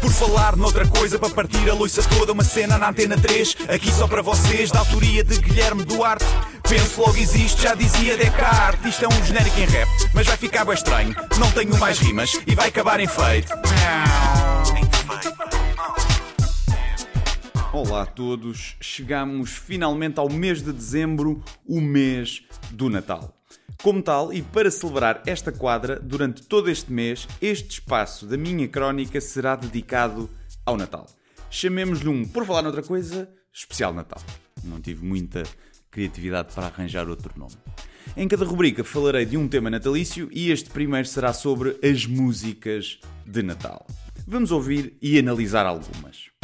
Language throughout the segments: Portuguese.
Por falar noutra coisa, para partir a loiça toda, uma cena na antena 3, aqui só para vocês, da autoria de Guilherme Duarte. Penso logo existe, já dizia Descartes. Isto é um genérico em rap, mas vai ficar bem estranho. Não tenho mais rimas e vai acabar em feito. Olá a todos, chegamos finalmente ao mês de dezembro, o mês do Natal. Como tal, e para celebrar esta quadra, durante todo este mês, este espaço da minha crónica será dedicado ao Natal. Chamemos-lhe um, por falar noutra coisa, especial Natal. Não tive muita criatividade para arranjar outro nome. Em cada rubrica falarei de um tema natalício e este primeiro será sobre as músicas de Natal. Vamos ouvir e analisar algumas.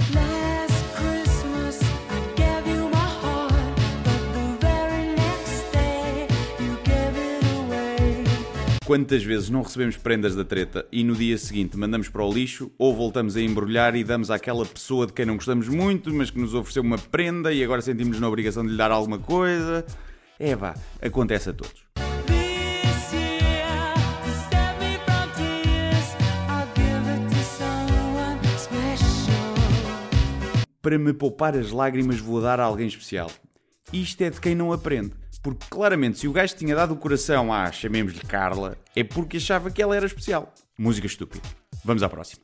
Quantas vezes não recebemos prendas da treta e no dia seguinte mandamos para o lixo ou voltamos a embrulhar e damos àquela pessoa de quem não gostamos muito, mas que nos ofereceu uma prenda e agora sentimos na obrigação de lhe dar alguma coisa? É vá, acontece a todos. Para me poupar as lágrimas vou dar a alguém especial. Isto é de quem não aprende. Porque claramente se o gajo tinha dado o coração à, chamemos-lhe Carla, é porque achava que ela era especial. Música estúpida. Vamos à próxima.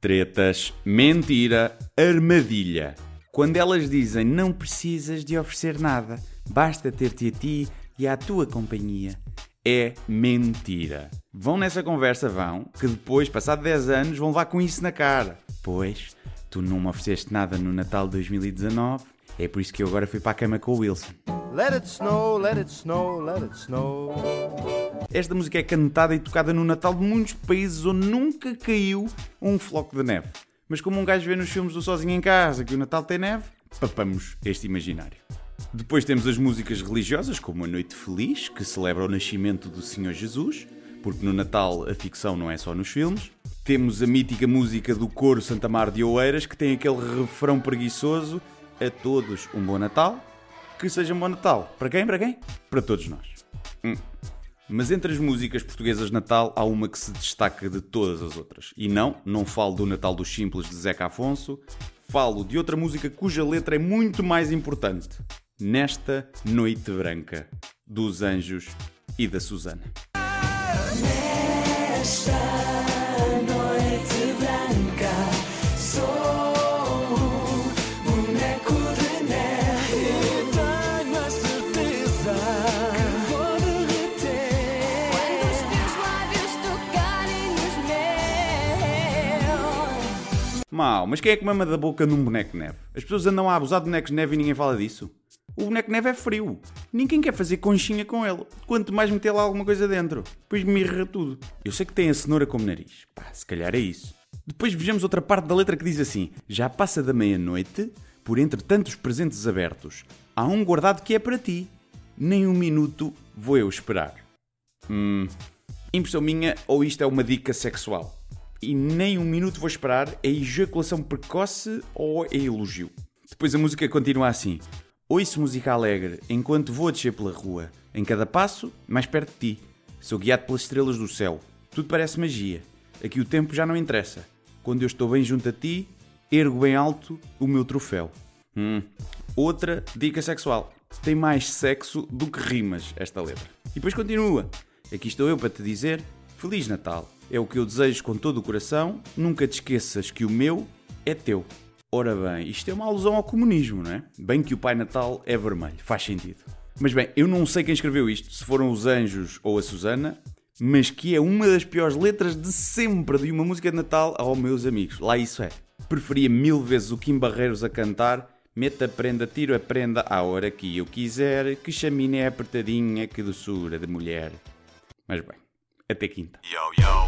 Tretas, mentira, armadilha. Quando elas dizem não precisas de oferecer nada, basta ter-te a ti e à tua companhia. É mentira. Vão nessa conversa, vão, que depois, passado 10 anos, vão levar com isso na cara. Pois, tu não me ofereceste nada no Natal de 2019, é por isso que eu agora fui para a cama com o Wilson. Let it snow, let it snow, let it snow. Esta música é cantada e tocada no Natal de muitos países onde nunca caiu um floco de neve. Mas como um gajo vê nos filmes do Sozinho em Casa que o Natal tem neve, papamos este imaginário. Depois temos as músicas religiosas, como A Noite Feliz, que celebra o nascimento do Senhor Jesus, porque no Natal a ficção não é só nos filmes. Temos a mítica música do coro Santa Mar de Oeiras, que tem aquele refrão preguiçoso: A todos um bom Natal. Que seja um bom Natal. Para quem? Para quem? Para todos nós. Hum. Mas entre as músicas portuguesas de Natal há uma que se destaca de todas as outras. E não, não falo do Natal dos Simples de Zeca Afonso, falo de outra música cuja letra é muito mais importante. Nesta Noite Branca, dos Anjos e da Susana. Mal, mas quem é que mama da boca num boneco de neve? As pessoas andam a abusar de bonecos de neve e ninguém fala disso. O boneco neve é frio. Ninguém quer fazer conchinha com ele. Quanto mais meter lá alguma coisa dentro. Depois mirra tudo. Eu sei que tem a cenoura como nariz. Pá, se calhar é isso. Depois vejamos outra parte da letra que diz assim: Já passa da meia-noite, por entre tantos presentes abertos, há um guardado que é para ti. Nem um minuto vou eu esperar. Hum. Impressão minha, ou isto é uma dica sexual? E nem um minuto vou esperar, é ejaculação precoce ou é elogio? Depois a música continua assim. Ouço música alegre enquanto vou a descer pela rua. Em cada passo, mais perto de ti. Sou guiado pelas estrelas do céu. Tudo parece magia. Aqui o tempo já não interessa. Quando eu estou bem junto a ti, ergo bem alto o meu troféu. Hum. Outra dica sexual. Tem mais sexo do que rimas esta letra. E depois continua. Aqui estou eu para te dizer Feliz Natal. É o que eu desejo com todo o coração. Nunca te esqueças que o meu é teu. Ora bem, isto é uma alusão ao comunismo, não é? Bem que o Pai Natal é vermelho, faz sentido. Mas bem, eu não sei quem escreveu isto, se foram os Anjos ou a Susana, mas que é uma das piores letras de sempre de uma música de Natal aos meus amigos. Lá isso é. Preferia mil vezes o Kim Barreiros a cantar Meta a prenda, tiro a prenda à hora que eu quiser, que chaminé apertadinha, que doçura de mulher. Mas bem, até quinta. Por